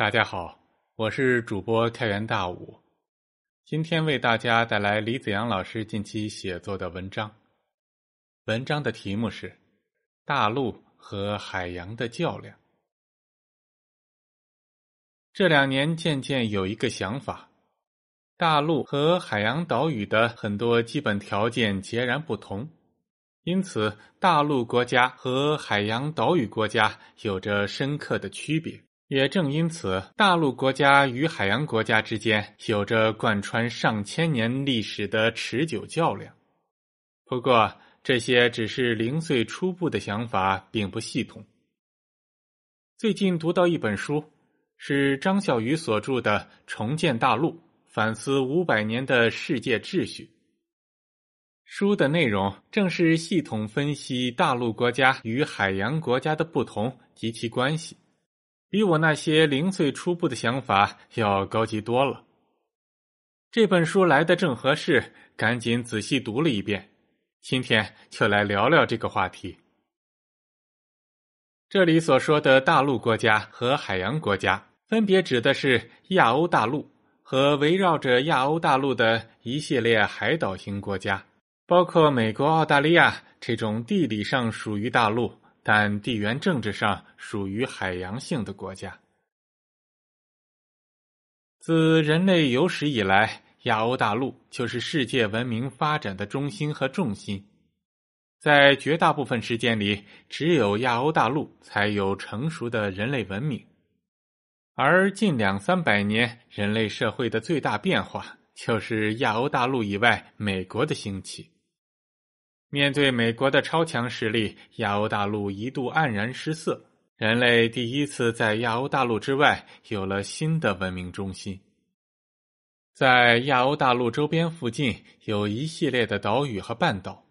大家好，我是主播开元大武，今天为大家带来李子阳老师近期写作的文章。文章的题目是《大陆和海洋的较量》。这两年渐渐有一个想法：大陆和海洋岛屿的很多基本条件截然不同，因此大陆国家和海洋岛屿国家有着深刻的区别。也正因此，大陆国家与海洋国家之间有着贯穿上千年历史的持久较量。不过，这些只是零碎初步的想法，并不系统。最近读到一本书，是张孝宇所著的《重建大陆：反思五百年的世界秩序》。书的内容正是系统分析大陆国家与海洋国家的不同及其关系。比我那些零碎初步的想法要高级多了。这本书来的正合适，赶紧仔细读了一遍。今天就来聊聊这个话题。这里所说的大陆国家和海洋国家，分别指的是亚欧大陆和围绕着亚欧大陆的一系列海岛型国家，包括美国、澳大利亚这种地理上属于大陆。但地缘政治上属于海洋性的国家。自人类有史以来，亚欧大陆就是世界文明发展的中心和重心。在绝大部分时间里，只有亚欧大陆才有成熟的人类文明。而近两三百年，人类社会的最大变化，就是亚欧大陆以外美国的兴起。面对美国的超强实力，亚欧大陆一度黯然失色。人类第一次在亚欧大陆之外有了新的文明中心。在亚欧大陆周边附近有一系列的岛屿和半岛，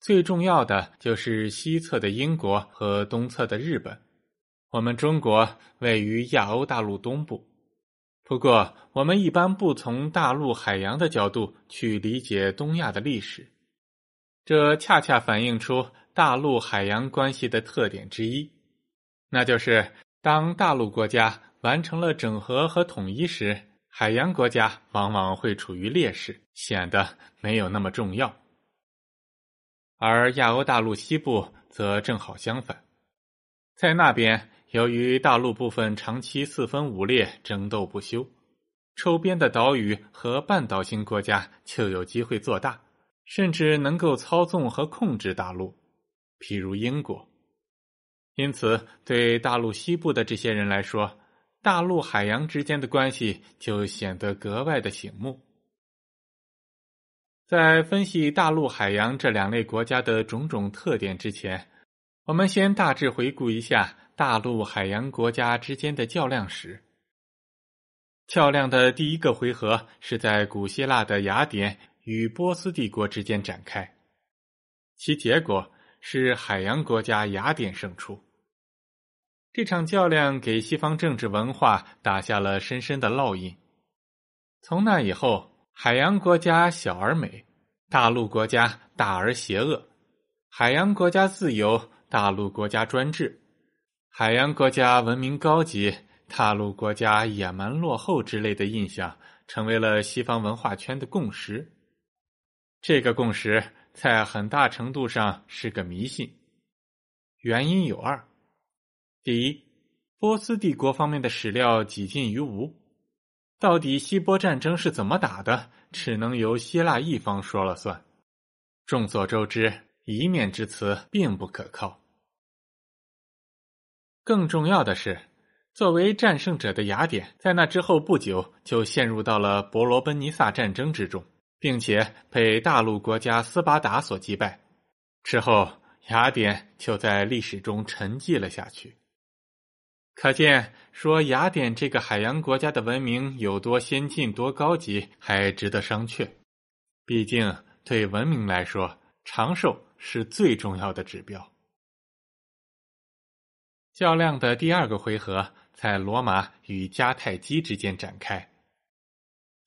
最重要的就是西侧的英国和东侧的日本。我们中国位于亚欧大陆东部，不过我们一般不从大陆海洋的角度去理解东亚的历史。这恰恰反映出大陆海洋关系的特点之一，那就是当大陆国家完成了整合和统一时，海洋国家往往会处于劣势，显得没有那么重要。而亚欧大陆西部则正好相反，在那边，由于大陆部分长期四分五裂、争斗不休，周边的岛屿和半岛型国家就有机会做大。甚至能够操纵和控制大陆，譬如英国。因此，对大陆西部的这些人来说，大陆海洋之间的关系就显得格外的醒目。在分析大陆海洋这两类国家的种种特点之前，我们先大致回顾一下大陆海洋国家之间的较量史。较量的第一个回合是在古希腊的雅典。与波斯帝国之间展开，其结果是海洋国家雅典胜出。这场较量给西方政治文化打下了深深的烙印。从那以后，海洋国家小而美，大陆国家大而邪恶；海洋国家自由，大陆国家专制；海洋国家文明高级，大陆国家野蛮落后之类的印象，成为了西方文化圈的共识。这个共识在很大程度上是个迷信，原因有二：第一，波斯帝国方面的史料几近于无，到底希波战争是怎么打的，只能由希腊一方说了算。众所周知，一面之词并不可靠。更重要的是，作为战胜者的雅典，在那之后不久就陷入到了伯罗奔尼撒战争之中。并且被大陆国家斯巴达所击败之后，雅典就在历史中沉寂了下去。可见，说雅典这个海洋国家的文明有多先进、多高级，还值得商榷。毕竟，对文明来说，长寿是最重要的指标。较量的第二个回合在罗马与迦太基之间展开。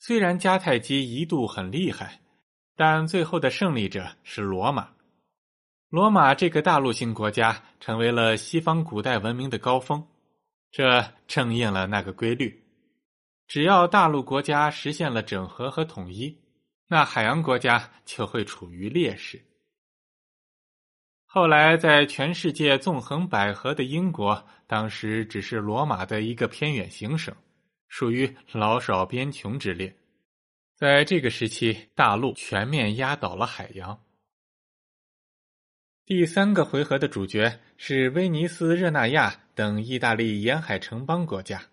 虽然迦太基一度很厉害，但最后的胜利者是罗马。罗马这个大陆性国家成为了西方古代文明的高峰，这正应了那个规律：只要大陆国家实现了整合和统一，那海洋国家就会处于劣势。后来，在全世界纵横捭阖的英国，当时只是罗马的一个偏远行省，属于老少边穷之列。在这个时期，大陆全面压倒了海洋。第三个回合的主角是威尼斯、热那亚等意大利沿海城邦国家，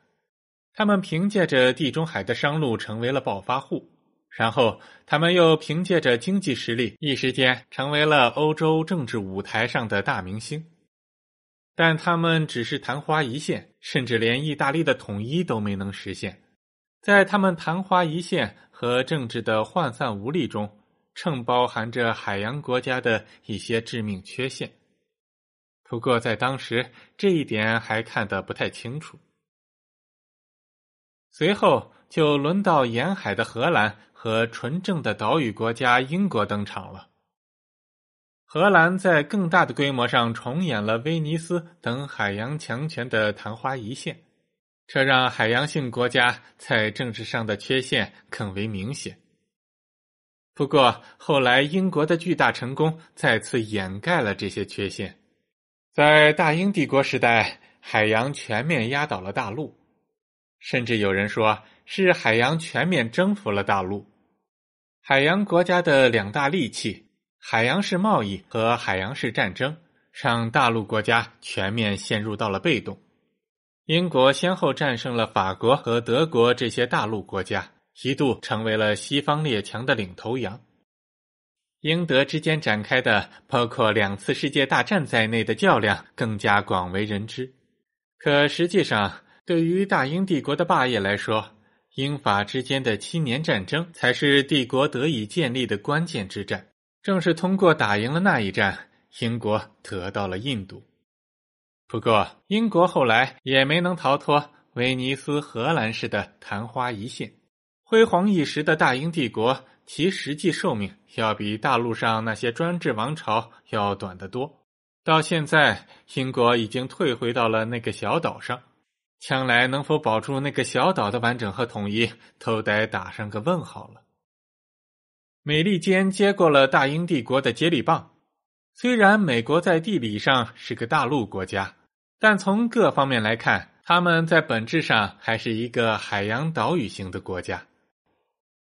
他们凭借着地中海的商路成为了暴发户，然后他们又凭借着经济实力，一时间成为了欧洲政治舞台上的大明星。但他们只是昙花一现，甚至连意大利的统一都没能实现。在他们昙花一现和政治的涣散无力中，正包含着海洋国家的一些致命缺陷。不过在当时，这一点还看得不太清楚。随后就轮到沿海的荷兰和纯正的岛屿国家英国登场了。荷兰在更大的规模上重演了威尼斯等海洋强权的昙花一现。这让海洋性国家在政治上的缺陷更为明显。不过，后来英国的巨大成功再次掩盖了这些缺陷。在大英帝国时代，海洋全面压倒了大陆，甚至有人说是海洋全面征服了大陆。海洋国家的两大利器——海洋式贸易和海洋式战争，让大陆国家全面陷入到了被动。英国先后战胜了法国和德国这些大陆国家，一度成为了西方列强的领头羊。英德之间展开的包括两次世界大战在内的较量更加广为人知。可实际上，对于大英帝国的霸业来说，英法之间的七年战争才是帝国得以建立的关键之战。正是通过打赢了那一战，英国得到了印度。不过，英国后来也没能逃脱威尼斯、荷兰式的昙花一现。辉煌一时的大英帝国，其实际寿命要比大陆上那些专制王朝要短得多。到现在，英国已经退回到了那个小岛上，将来能否保住那个小岛的完整和统一，都得打上个问号了。美利坚接过了大英帝国的接力棒，虽然美国在地理上是个大陆国家。但从各方面来看，他们在本质上还是一个海洋岛屿型的国家。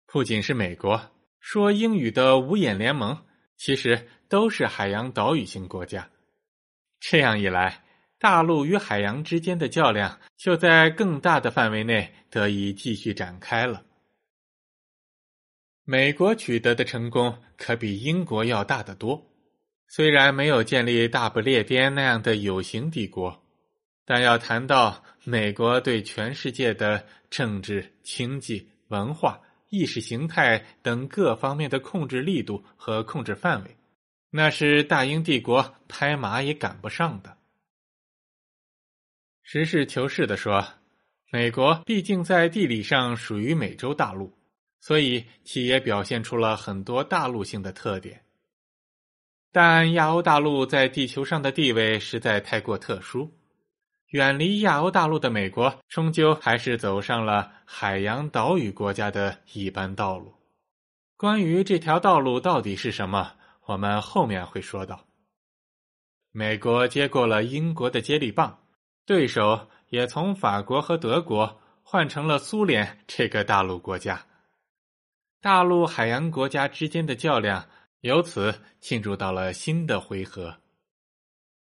不仅是美国，说英语的五眼联盟其实都是海洋岛屿型国家。这样一来，大陆与海洋之间的较量就在更大的范围内得以继续展开了。美国取得的成功可比英国要大得多。虽然没有建立大不列颠那样的有形帝国，但要谈到美国对全世界的政治、经济、文化、意识形态等各方面的控制力度和控制范围，那是大英帝国拍马也赶不上的。实事求是的说，美国毕竟在地理上属于美洲大陆，所以其也表现出了很多大陆性的特点。但亚欧大陆在地球上的地位实在太过特殊，远离亚欧大陆的美国终究还是走上了海洋岛屿国家的一般道路。关于这条道路到底是什么，我们后面会说到。美国接过了英国的接力棒，对手也从法国和德国换成了苏联这个大陆国家。大陆海洋国家之间的较量。由此进入到了新的回合。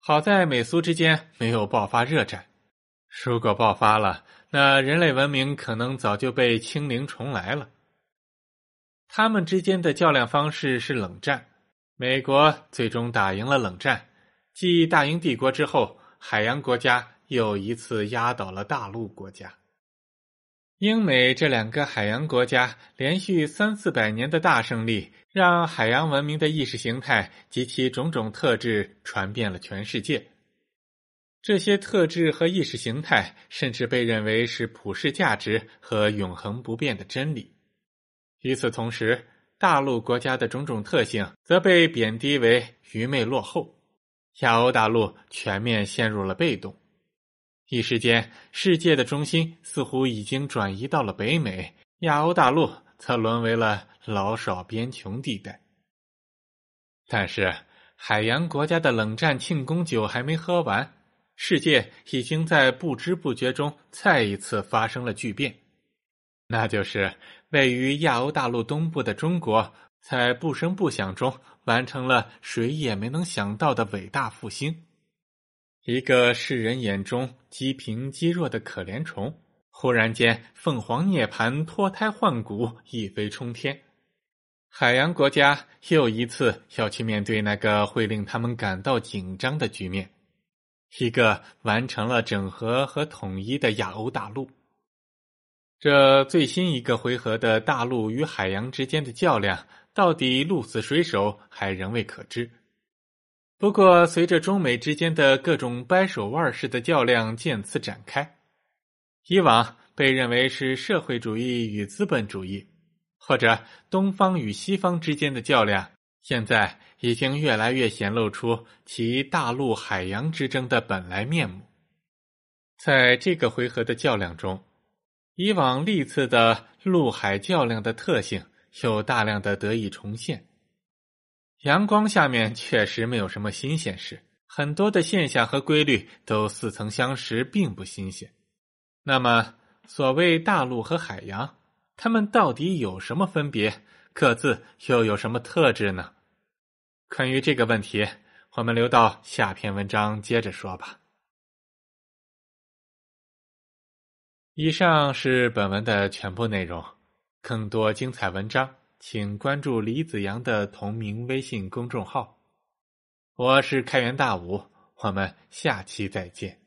好在美苏之间没有爆发热战，如果爆发了，那人类文明可能早就被清零重来了。他们之间的较量方式是冷战，美国最终打赢了冷战。继大英帝国之后，海洋国家又一次压倒了大陆国家。英美这两个海洋国家连续三四百年的大胜利，让海洋文明的意识形态及其种种特质传遍了全世界。这些特质和意识形态甚至被认为是普世价值和永恒不变的真理。与此同时，大陆国家的种种特性则被贬低为愚昧落后，亚欧大陆全面陷入了被动。一时间，世界的中心似乎已经转移到了北美，亚欧大陆则沦为了老少边穷地带。但是，海洋国家的冷战庆功酒还没喝完，世界已经在不知不觉中再一次发生了巨变，那就是位于亚欧大陆东部的中国，在不声不响中完成了谁也没能想到的伟大复兴。一个世人眼中积贫积弱的可怜虫，忽然间凤凰涅槃，脱胎换骨，一飞冲天。海洋国家又一次要去面对那个会令他们感到紧张的局面：一个完成了整合和统一的亚欧大陆。这最新一个回合的大陆与海洋之间的较量，到底鹿死谁手，还仍未可知。不过，随着中美之间的各种掰手腕式的较量渐次展开，以往被认为是社会主义与资本主义，或者东方与西方之间的较量，现在已经越来越显露出其大陆海洋之争的本来面目。在这个回合的较量中，以往历次的陆海较量的特性又大量的得以重现。阳光下面确实没有什么新鲜事，很多的现象和规律都似曾相识，并不新鲜。那么，所谓大陆和海洋，它们到底有什么分别？各自又有什么特质呢？关于这个问题，我们留到下篇文章接着说吧。以上是本文的全部内容，更多精彩文章。请关注李子阳的同名微信公众号。我是开源大武，我们下期再见。